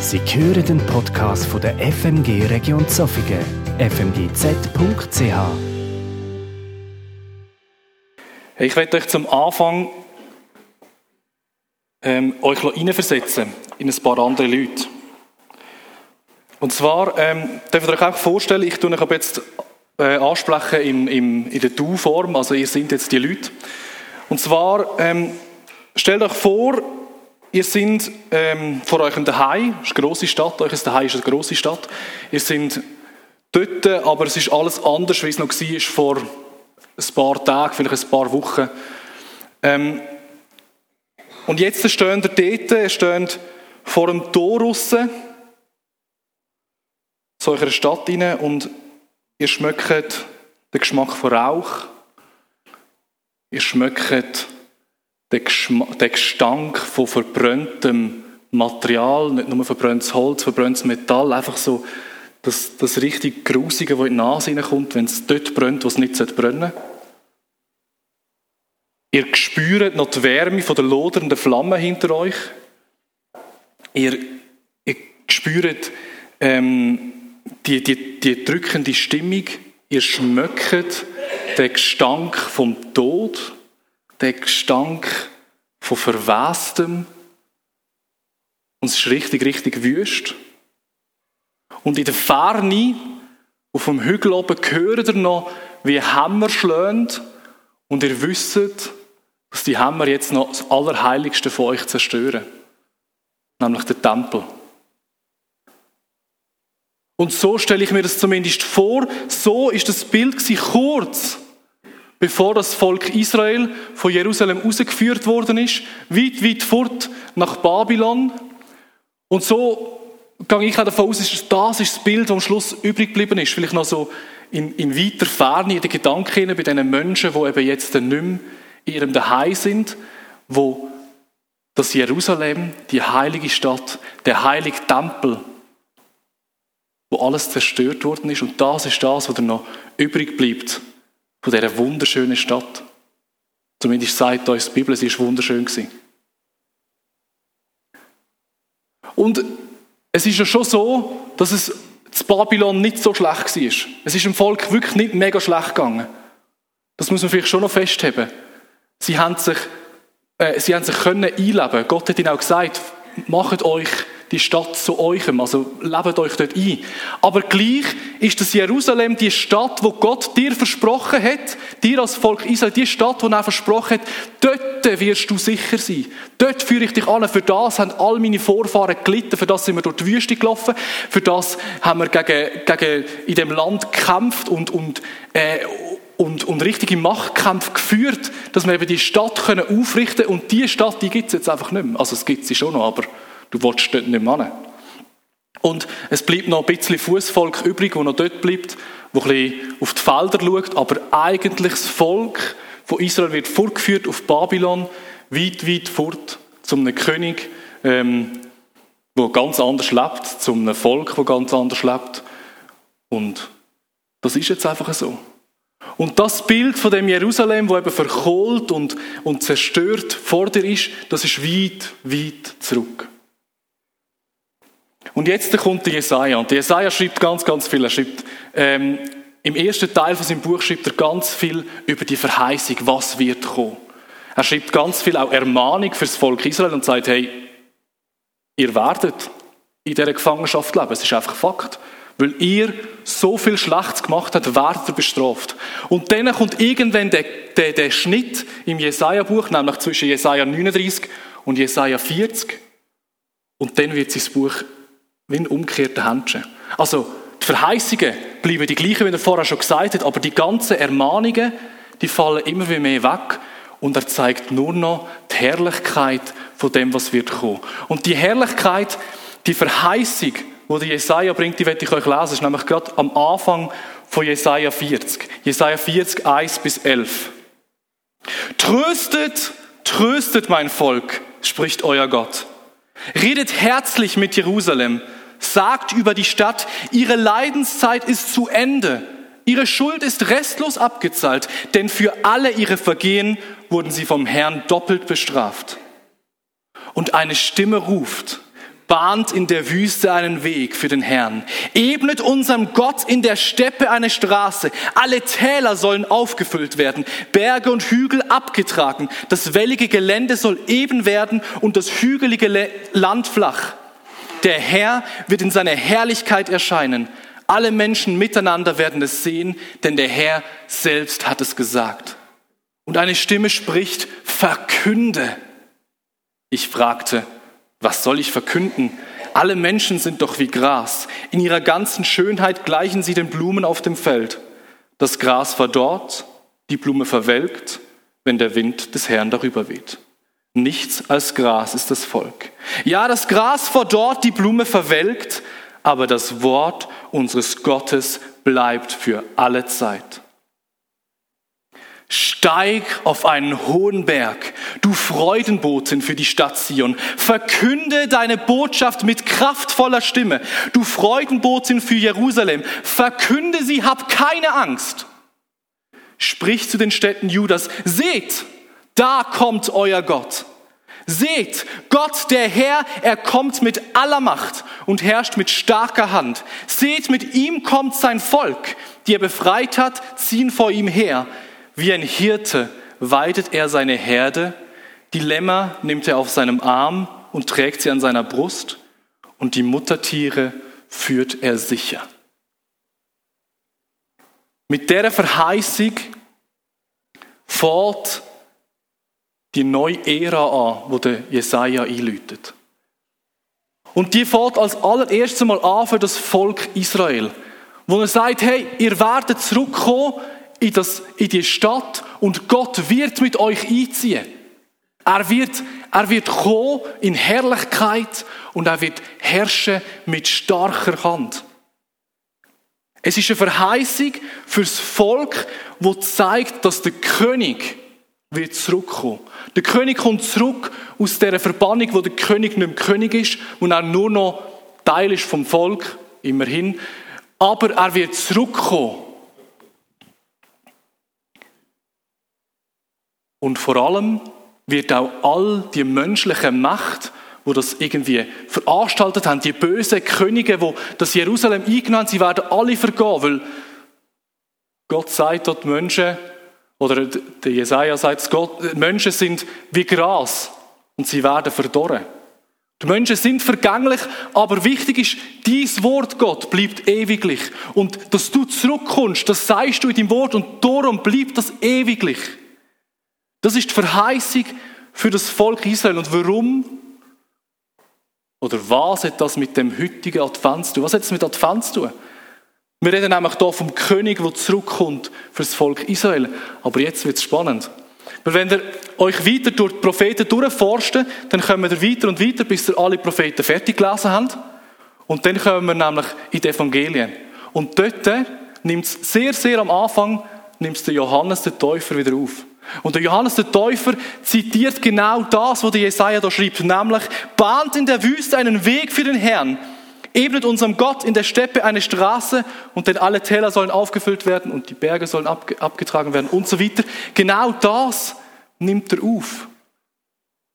Sie hören den Podcast von der FMG Region Zofingen, fmgz.ch. Ich werde euch zum Anfang ähm, euch hineinversetzen in ein paar andere Leute. Und zwar ähm, dürft ihr euch auch vorstellen, ich tue euch ab jetzt äh, ansprechen in, in, in der Du-Form, also ihr seid jetzt die Leute. Und zwar ähm, stellt euch vor, Ihr seid ähm, vor eurem Daheim, das ist eine grosse Stadt, euch Daheim ist eine grosse Stadt. Ihr seid dort, aber es ist alles anders, wie es noch war vor ein paar Tagen, vielleicht ein paar Wochen. Ähm, und jetzt stehen ihr dort, ihr steht vor dem Tor raus, zu eurer Stadt rein und ihr schmeckt den Geschmack von Rauch, ihr schmeckt der, Gestank von verbranntem Material, nicht nur verbranntes Holz, verbranntes Metall, einfach so das, das richtig Grusige, das in die Nase kommt, wenn es dort brennt, wo es nicht brennen sollte. Ihr spürt noch die Wärme von der lodernden Flamme hinter euch. Ihr, ihr spürt ähm, die, die, die drückende Stimmung. Ihr schmeckt den Gestank vom Tod der Gestank von Verwestem. Und es ist richtig, richtig wüst. Und in der Ferne, auf dem Hügel oben, hört ihr noch, wie Hämmer schlägt. Und ihr wisst, dass die Hämmer jetzt noch das Allerheiligste von euch zerstören. Nämlich den Tempel. Und so stelle ich mir das zumindest vor. So ist das Bild kurz bevor das Volk Israel von Jerusalem rausgeführt worden ist, weit, weit fort nach Babylon. Und so gehe ich auch davon aus, dass das ist das Bild, das am Schluss übrig geblieben ist. Vielleicht noch so in, in weiter Ferne, in den Gedanken bei diesen Menschen, die eben jetzt nicht mehr in ihrem Daheim sind, wo das Jerusalem, die heilige Stadt, der heilige Tempel, wo alles zerstört worden ist. Und das ist das, was noch übrig bleibt von dieser wunderschönen Stadt. Zumindest sagt uns die Bibel, sie war wunderschön. Und es ist ja schon so, dass es zu Babylon nicht so schlecht war. Es ist dem Volk wirklich nicht mega schlecht gegangen. Das muss man vielleicht schon noch festheben. Sie haben sich, äh, sie haben sich können einleben. Gott hat ihnen auch gesagt, macht euch die Stadt zu eurem, also lebt euch dort ein. Aber gleich ist das Jerusalem die Stadt, wo Gott dir versprochen hat, dir als Volk Israel, die Stadt, wo er versprochen hat, dort wirst du sicher sein. Dort führe ich dich an. Für das haben all meine Vorfahren gelitten, für das sind wir durch die Wüste gelaufen, für das haben wir gegen, gegen in dem Land gekämpft und, und, äh, und, und richtige Machtkämpfe geführt, dass wir eben die Stadt können aufrichten können. Und die Stadt, die gibt es jetzt einfach nicht mehr. Also es gibt sie schon noch, aber Du willst dort nicht mehr hin. Und es bleibt noch ein bisschen Fußvolk übrig, wo noch dort bleibt, wo ein bisschen auf die Felder schaut, aber eigentlich das Volk von Israel wird vorgeführt auf Babylon, weit, weit fort, zum einem König, ähm, wo ganz anders lebt, zum einem Volk, wo ganz anders lebt. Und das ist jetzt einfach so. Und das Bild von dem Jerusalem, wo eben verkohlt und, und zerstört vor dir ist, das ist weit, weit zurück. Und jetzt kommt der Jesaja. Und der Jesaja schreibt ganz, ganz viel. Er schreibt, ähm, im ersten Teil von seinem Buch schreibt er ganz viel über die Verheißung, was wird kommen. Er schreibt ganz viel auch Ermahnung fürs Volk Israel und sagt, hey, ihr werdet in dieser Gefangenschaft leben. Es ist einfach Fakt. Weil ihr so viel Schlechtes gemacht habt, werdet ihr bestraft. Und dann kommt irgendwann der, der, der Schnitt im Jesaja-Buch, nämlich zwischen Jesaja 39 und Jesaja 40. Und dann wird sein Buch wie ein umgekehrter Händchen. Also, die Verheißungen bleiben die gleichen, wie er vorher schon gesagt hat, aber die ganzen Ermahnungen, die fallen immer mehr weg und er zeigt nur noch die Herrlichkeit von dem, was wird kommen. Und die Herrlichkeit, die Verheißung, wo die Jesaja bringt, die werde ich euch lesen. Ist nämlich gerade am Anfang von Jesaja 40. Jesaja 40, 1 bis 11. Tröstet, tröstet mein Volk, spricht euer Gott. Redet herzlich mit Jerusalem sagt über die Stadt, ihre Leidenszeit ist zu Ende. Ihre Schuld ist restlos abgezahlt, denn für alle ihre Vergehen wurden sie vom Herrn doppelt bestraft. Und eine Stimme ruft, bahnt in der Wüste einen Weg für den Herrn, ebnet unserem Gott in der Steppe eine Straße. Alle Täler sollen aufgefüllt werden, Berge und Hügel abgetragen. Das wellige Gelände soll eben werden und das hügelige Land flach. Der Herr wird in seiner Herrlichkeit erscheinen. Alle Menschen miteinander werden es sehen, denn der Herr selbst hat es gesagt. Und eine Stimme spricht, verkünde. Ich fragte, was soll ich verkünden? Alle Menschen sind doch wie Gras. In ihrer ganzen Schönheit gleichen sie den Blumen auf dem Feld. Das Gras verdorrt, die Blume verwelkt, wenn der Wind des Herrn darüber weht. Nichts als Gras ist das Volk. Ja, das Gras verdorrt, die Blume verwelkt, aber das Wort unseres Gottes bleibt für alle Zeit. Steig auf einen hohen Berg, du Freudenboten für die Stadt Zion. Verkünde deine Botschaft mit kraftvoller Stimme. Du Freudenboten für Jerusalem. Verkünde sie, hab keine Angst. Sprich zu den Städten Judas. Seht, da kommt euer Gott. Seht, Gott der Herr, er kommt mit aller Macht und herrscht mit starker Hand. Seht, mit ihm kommt sein Volk, die er befreit hat, ziehen vor ihm her. Wie ein Hirte weidet er seine Herde, die Lämmer nimmt er auf seinem Arm und trägt sie an seiner Brust, und die Muttertiere führt er sicher. Mit der Verheißung fährt die neue Ära an, wo der Jesaja einläutet. Und die fährt als allererstes Mal an für das Volk Israel, wo er sagt, hey, ihr werdet zurückkommen in, das, in die Stadt und Gott wird mit euch einziehen. Er wird, er wird kommen in Herrlichkeit und er wird herrschen mit starker Hand. Es ist eine Verheißung fürs Volk, wo zeigt, dass der König wird zurückkommen. Der König kommt zurück aus der Verbannung, wo der König nicht mehr König ist und er nur noch Teil ist vom Volk, immerhin. Aber er wird zurückkommen Und vor allem wird auch all die menschliche Macht, wo das irgendwie veranstaltet haben, die bösen Könige, wo das Jerusalem eingenommen haben, sie werden alle vergehen, weil Gott sagt dort Menschen, oder der Jesaja sagt, Gott, Menschen sind wie Gras und sie werden verdorren. Die Menschen sind vergänglich, aber wichtig ist, dies Wort Gott bleibt ewiglich. Und dass du zurückkommst, das sagst du in deinem Wort und darum bleibt das ewiglich. Das ist die Verheißung für das Volk Israel. Und warum? Oder was hat das mit dem heutigen Advent zu tun? Was hat es mit Advent zu tun? Wir reden nämlich hier vom König, der zurückkommt für das Volk Israel. Aber jetzt wird es spannend. Weil wenn ihr euch weiter durch die Propheten durchforsten, dann kommen wir weiter und weiter, bis ihr alle Propheten fertig gelesen habt. Und dann kommen wir nämlich in die Evangelien. Und dort nimmt es sehr, sehr am Anfang, nimmt der Johannes den Täufer wieder auf. Und der Johannes der Täufer zitiert genau das, was der Jesaja da schreibt, nämlich, bahnt in der Wüste einen Weg für den Herrn, ebnet unserem Gott in der Steppe eine Straße und denn alle Täler sollen aufgefüllt werden und die Berge sollen abgetragen werden und so weiter. Genau das nimmt er auf.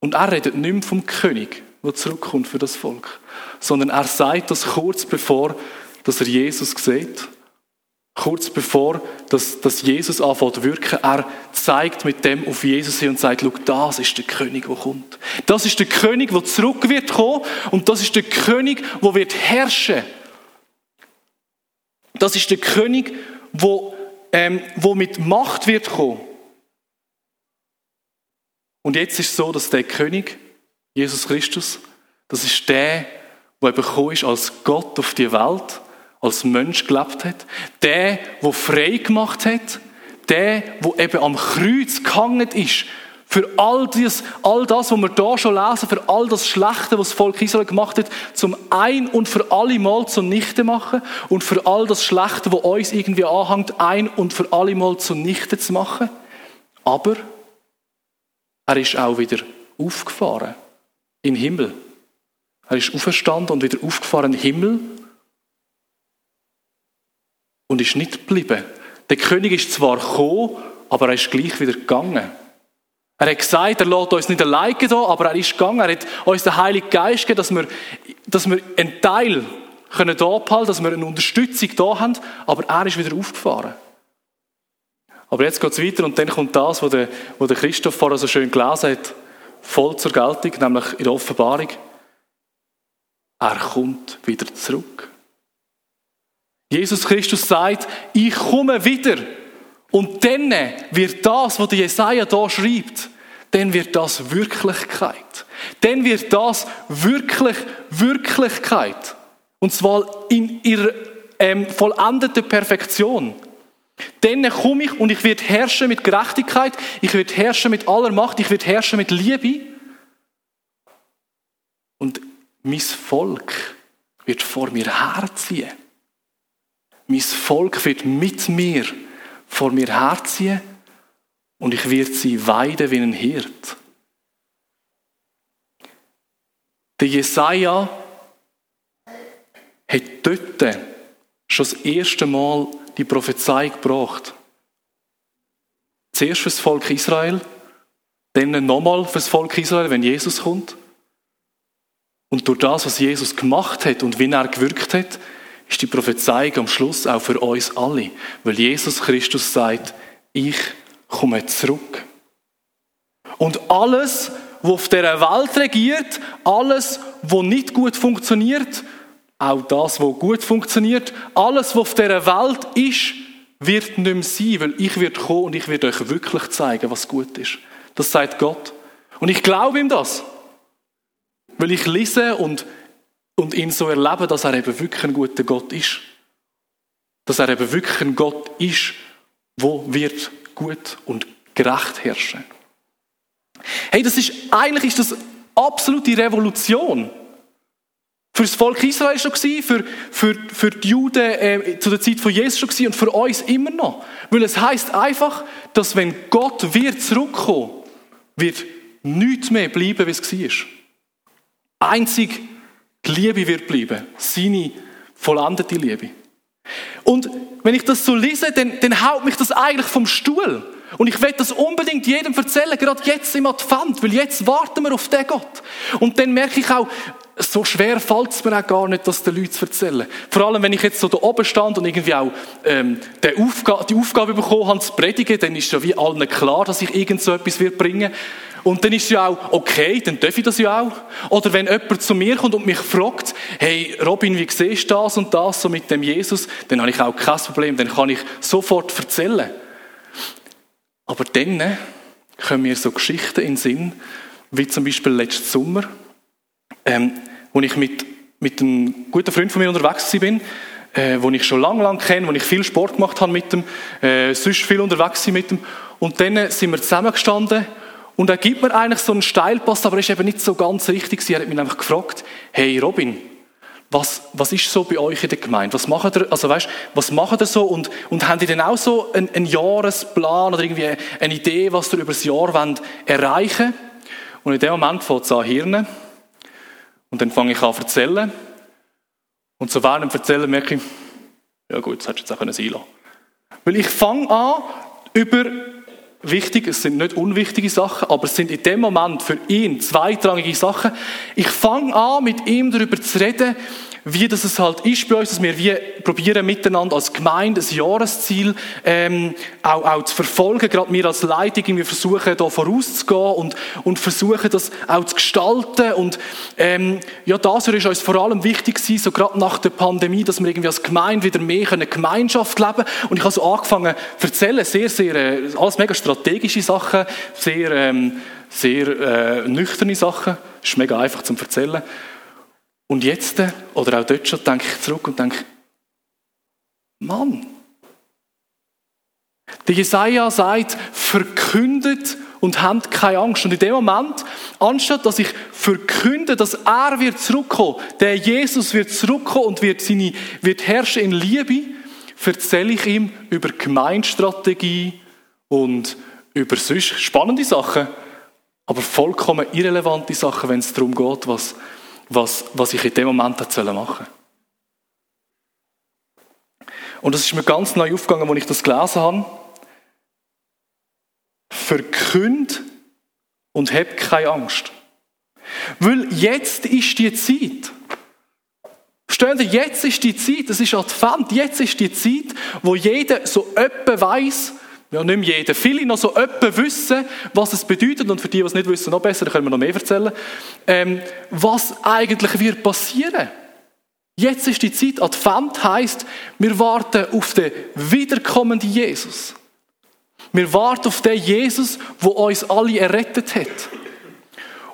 Und er redet nicht mehr vom König, der zurückkommt für das Volk, sondern er sagt das kurz bevor, dass er Jesus sieht kurz bevor dass, dass Jesus anfängt zu wirken, er zeigt mit dem auf Jesus hin und sagt, schau, das ist der König, der kommt. Das ist der König, der zurück wird kommen und das ist der König, der wird herrschen. Das ist der König, wo, ähm, wo mit Macht wird kommen. Und jetzt ist es so, dass der König, Jesus Christus, das ist der, der gekommen ist als Gott auf die Welt als Mensch gelebt hat, der, wo frei gemacht hat, der, wo eben am Kreuz gehangen ist, für all das, all das, was wir da schon lesen, für all das Schlechte, was das Volk Israel gemacht hat, zum ein und für alle Mal zunichte machen und für all das Schlechte, was uns irgendwie anhängt, ein und für alle Mal zunichte zu machen. Aber er ist auch wieder aufgefahren in den Himmel. Er ist auferstanden und wieder aufgefahren in den Himmel und ist nicht geblieben. Der König ist zwar gekommen, aber er ist gleich wieder gegangen. Er hat gesagt, er lässt uns nicht alleine da, aber er ist gegangen, er hat uns den Heiligen Geist gegeben, dass wir, dass wir einen Teil können da abhalten, dass wir eine Unterstützung da haben, aber er ist wieder aufgefahren. Aber jetzt geht es weiter und dann kommt das, was der, was der Christoph vorher so schön gelesen hat, voll zur Geltung, nämlich in der Offenbarung. Er kommt wieder zurück. Jesus Christus sagt, ich komme wieder. Und dann wird das, was der Jesaja da schreibt, dann wird das Wirklichkeit. Dann wird das wirklich Wirklichkeit. Und zwar in ihrer ähm, vollendeten Perfektion. Dann komme ich und ich werde herrschen mit Gerechtigkeit, ich werde herrschen mit aller Macht, ich werde herrschen mit Liebe. Und mein Volk wird vor mir herziehen. Mein Volk wird mit mir vor mir herziehen und ich werde sie weiden wie ein Hirt. Der Jesaja hat dort schon das erste Mal die Prophezei gebracht. Zuerst für das Volk Israel, dann nochmal für das Volk Israel, wenn Jesus kommt. Und durch das, was Jesus gemacht hat und wie er gewirkt hat, ist die Prophezeiung am Schluss auch für uns alle. Weil Jesus Christus sagt, ich komme zurück. Und alles, was auf dieser Welt regiert, alles, was nicht gut funktioniert, auch das, was gut funktioniert, alles, was auf dieser Welt ist, wird nicht mehr sein, weil ich werde kommen und ich werde euch wirklich zeigen, was gut ist. Das sagt Gott. Und ich glaube ihm das. Weil ich lese und, und ihn so erlebe, dass er eben wirklich ein guter Gott ist. Dass er eben wirklich ein Gott ist, wo wird gut und gerecht herrschen. Hey, das ist, eigentlich ist das absolute Revolution. Für das Volk Israel schon gewesen, für, für, für die Juden äh, zu der Zeit von Jesus schon gewesen und für uns immer noch. Weil es heißt einfach, dass wenn Gott wird zurückkommen, wird nichts mehr bleiben, wie es war. Einzig die Liebe wird bleiben. Seine vollendete Liebe. Und wenn ich das so lese, dann, dann haut mich das eigentlich vom Stuhl. Und ich will das unbedingt jedem erzählen, gerade jetzt im Advent, weil jetzt warten wir auf den Gott. Und dann merke ich auch, so schwer fällt es mir auch gar nicht, das den Leuten zu erzählen. Vor allem, wenn ich jetzt so da oben stand und irgendwie auch ähm, die, Aufgabe, die Aufgabe bekommen habe, zu predigen, dann ist ja wie allen klar, dass ich irgend so etwas bringen und dann ist ja auch, okay, dann darf ich das ja auch. Oder wenn jemand zu mir kommt und mich fragt, hey Robin, wie siehst du das und das so mit dem Jesus, dann habe ich auch kein Problem, dann kann ich sofort erzählen. Aber dann kommen mir so Geschichten in den Sinn, wie zum Beispiel letzten Sommer, ähm, wo ich mit, mit einem guten Freund von mir unterwegs bin, äh, wo ich schon lange, lange kenne, wo ich viel Sport gemacht habe mit dem, äh, sonst viel unterwegs mit dem. Und dann sind wir zusammengestanden und er gibt mir eigentlich so einen Steilpass, aber er ist eben nicht so ganz richtig. Er hat mich einfach gefragt, hey Robin, was, was ist so bei euch in der Gemeinde? Was macht ihr, also weißt, was macht ihr so? Und, und habt ihr denn auch so einen, einen Jahresplan oder irgendwie eine Idee, was ihr über das Jahr wollt erreichen Und in dem Moment fängt es an Hirne. Und dann fange ich an zu erzählen. Und so während dem Erzählen merke ich, ja gut, das hättest du jetzt auch sein lassen. Weil ich fange an, über wichtig, es sind nicht unwichtige Sachen, aber es sind in dem Moment für ihn zweitrangige Sachen. Ich fange an, mit ihm darüber zu reden, wie das es halt ist bei uns, dass wir wie probieren miteinander als Gemeinde ein Jahresziel ähm, auch, auch zu verfolgen. Gerade wir als Leitung, wir versuchen da vorauszugehen und, und versuchen das auch zu gestalten. Und ähm, ja, das ist uns vor allem wichtig gewesen, so gerade nach der Pandemie, dass wir irgendwie als Gemeinde wieder mehr eine Gemeinschaft leben Und ich habe so angefangen zu erzählen, sehr, sehr, äh, alles mega strategische Sachen, sehr, ähm, sehr äh, nüchterne Sachen. Ist mega einfach zum Erzählen. Und jetzt, oder auch dort schon, denke ich zurück und denke, Mann, der Jesaja sagt, verkündet und habt keine Angst. Und in dem Moment, anstatt dass ich verkünde, dass er wird zurückkommen, der Jesus wird zurückkommen und wird, seine, wird herrschen in Liebe, erzähle ich ihm über Gemeinstrategie und über sonst spannende Sachen, aber vollkommen irrelevante Sachen, wenn es darum geht, was was, was ich in dem Moment hätte machen Und das ist mir ganz neu aufgegangen, als ich das gelesen habe. Verkünd und hab keine Angst. Weil jetzt ist die Zeit. Verstehen Sie, jetzt ist die Zeit, es ist Advent, jetzt ist die Zeit, wo jeder so öppe weiß, ja, nicht mehr jeder, viele noch so öppe wissen, was es bedeutet, und für die, die es nicht wissen, noch besser, können wir noch mehr erzählen, ähm, was eigentlich wird passieren. Jetzt ist die Zeit, Advent heißt, wir warten auf den wiederkommenden Jesus. Wir warten auf den Jesus, wo uns alle errettet hat.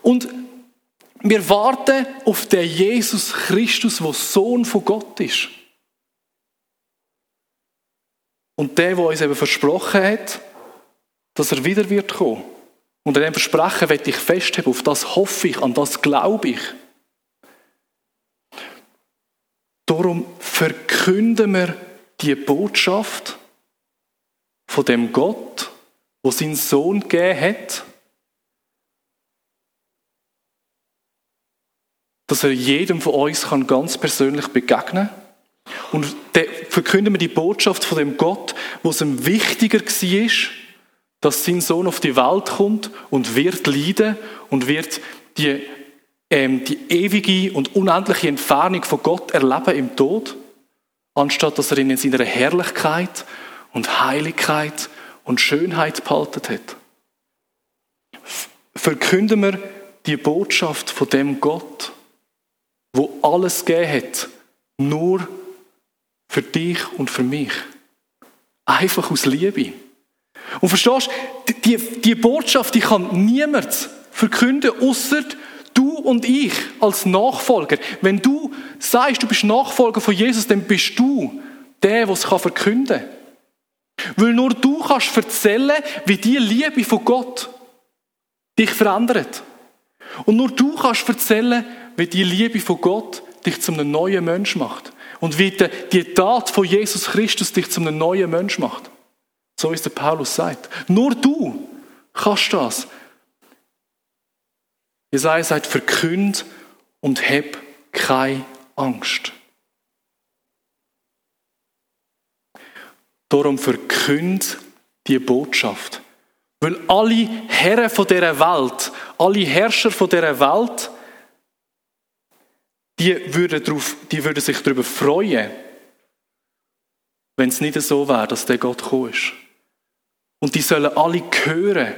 Und wir warten auf den Jesus Christus, der Sohn von Gott ist. Und der, der uns eben versprochen hat, dass er wieder wird kommen. Und an dem Versprechen werde ich festhalten, auf das hoffe ich, an das glaube ich. Darum verkünden wir die Botschaft von dem Gott, wo seinen Sohn gegeben hat, dass er jedem von uns ganz persönlich begegnen kann. Und dann verkünden wir die Botschaft von dem Gott, wo es ihm wichtiger war, dass sein Sohn auf die Welt kommt und wird leiden und wird die, ähm, die ewige und unendliche Entfernung von Gott erleben im Tod, anstatt dass er ihn in seiner Herrlichkeit und Heiligkeit und Schönheit behalten hat. Verkünden wir die Botschaft von dem Gott, wo alles gegeben hat, nur für dich und für mich. Einfach aus Liebe. Und verstehst du, die, die Botschaft, die kann niemand verkünden, außer du und ich als Nachfolger. Wenn du sagst, du bist Nachfolger von Jesus, dann bist du der, der es verkünden kann. Weil nur du kannst erzählen, wie die Liebe von Gott dich verändert. Und nur du kannst erzählen, wie die Liebe von Gott dich zu einem neuen Mensch macht. Und wie die Tat von Jesus Christus dich zu einem neuen Mensch macht. So ist der Paulus sagt. Nur du kannst das. Jesaja sagt, verkünd und hab keine Angst. Darum verkünd die Botschaft. Weil alle Herren von dieser Welt, alle Herrscher von dieser Welt, die würden, drauf, die würden sich darüber freuen, wenn es nicht so wäre, dass der Gott gekommen ist. Und die sollen alle hören,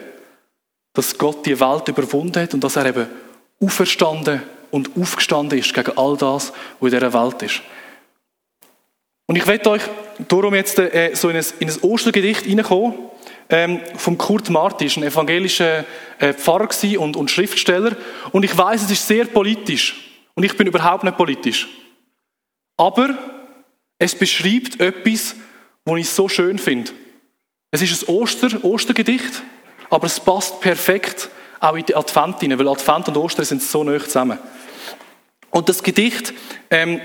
dass Gott die Welt überwunden hat und dass er eben auferstanden und aufgestanden ist gegen all das, was in dieser Welt ist. Und ich werde euch darum jetzt äh, so in ein, in ein Ostergedicht reinkommen, ähm, vom Kurt Martin, ein evangelischer äh, Pfarrer und, und Schriftsteller. Und ich weiß, es ist sehr politisch. Und ich bin überhaupt nicht politisch. Aber es beschreibt etwas, was ich so schön finde. Es ist ein Oster, Ostergedicht, aber es passt perfekt auch in die Advent hinein, weil Advent und Ostern sind so nah zusammen. Und das Gedicht ähm,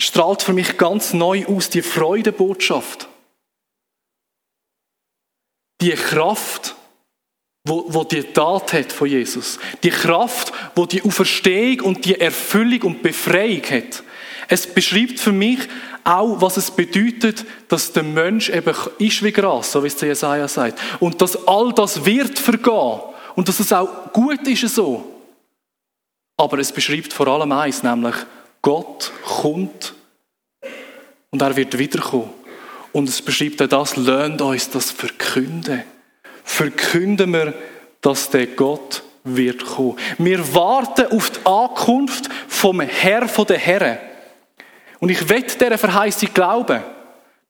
strahlt für mich ganz neu aus die Freudebotschaft. Die Kraft, wo, wo die Tat hat von Jesus. Die Kraft, wo die Auferstehung und die Erfüllung und Befreiung hat. Es beschreibt für mich auch, was es bedeutet, dass der Mensch eben ist wie Gras, so wie es Jesaja sagt. Und dass all das wird vergehen. Und dass es auch gut ist so. Aber es beschreibt vor allem eins, nämlich Gott kommt und er wird wiederkommen. Und es beschreibt auch das, lernt uns das verkünden verkünden wir, dass der Gott wird kommen. Wir warten auf die Ankunft vom Herr von den Herren. Und ich wette dieser Verheißung glauben,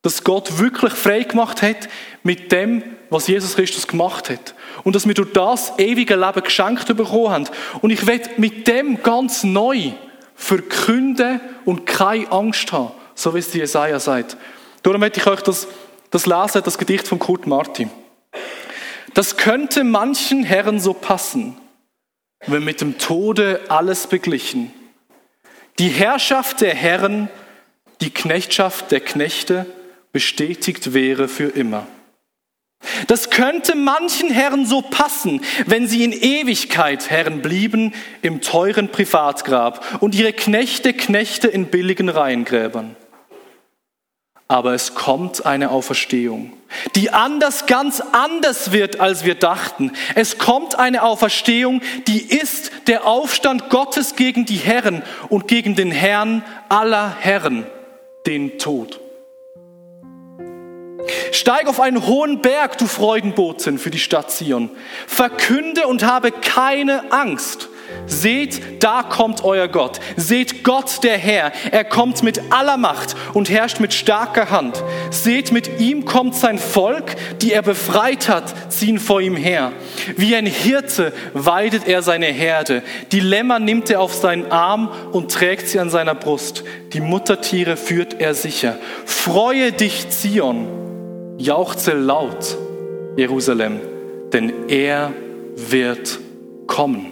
dass Gott wirklich frei gemacht hat mit dem, was Jesus Christus gemacht hat. Und dass wir durch das ewige Leben geschenkt bekommen haben. Und ich werde mit dem ganz neu verkünden und keine Angst haben. So wie es die Jesaja sagt. Darum möchte ich euch das, das lesen, das Gedicht von Kurt Martin. Das könnte manchen Herren so passen, wenn mit dem Tode alles beglichen. Die Herrschaft der Herren, die Knechtschaft der Knechte bestätigt wäre für immer. Das könnte manchen Herren so passen, wenn sie in Ewigkeit Herren blieben im teuren Privatgrab und ihre Knechte Knechte in billigen Reihengräbern. Aber es kommt eine Auferstehung, die anders, ganz anders wird, als wir dachten. Es kommt eine Auferstehung, die ist der Aufstand Gottes gegen die Herren und gegen den Herrn aller Herren, den Tod. Steig auf einen hohen Berg, du Freudenboten für die Stadt Zion. Verkünde und habe keine Angst. Seht, da kommt euer Gott. Seht Gott der Herr. Er kommt mit aller Macht und herrscht mit starker Hand. Seht, mit ihm kommt sein Volk, die er befreit hat, ziehen vor ihm her. Wie ein Hirte weidet er seine Herde. Die Lämmer nimmt er auf seinen Arm und trägt sie an seiner Brust. Die Muttertiere führt er sicher. Freue dich, Zion. Jauchze laut, Jerusalem, denn er wird kommen.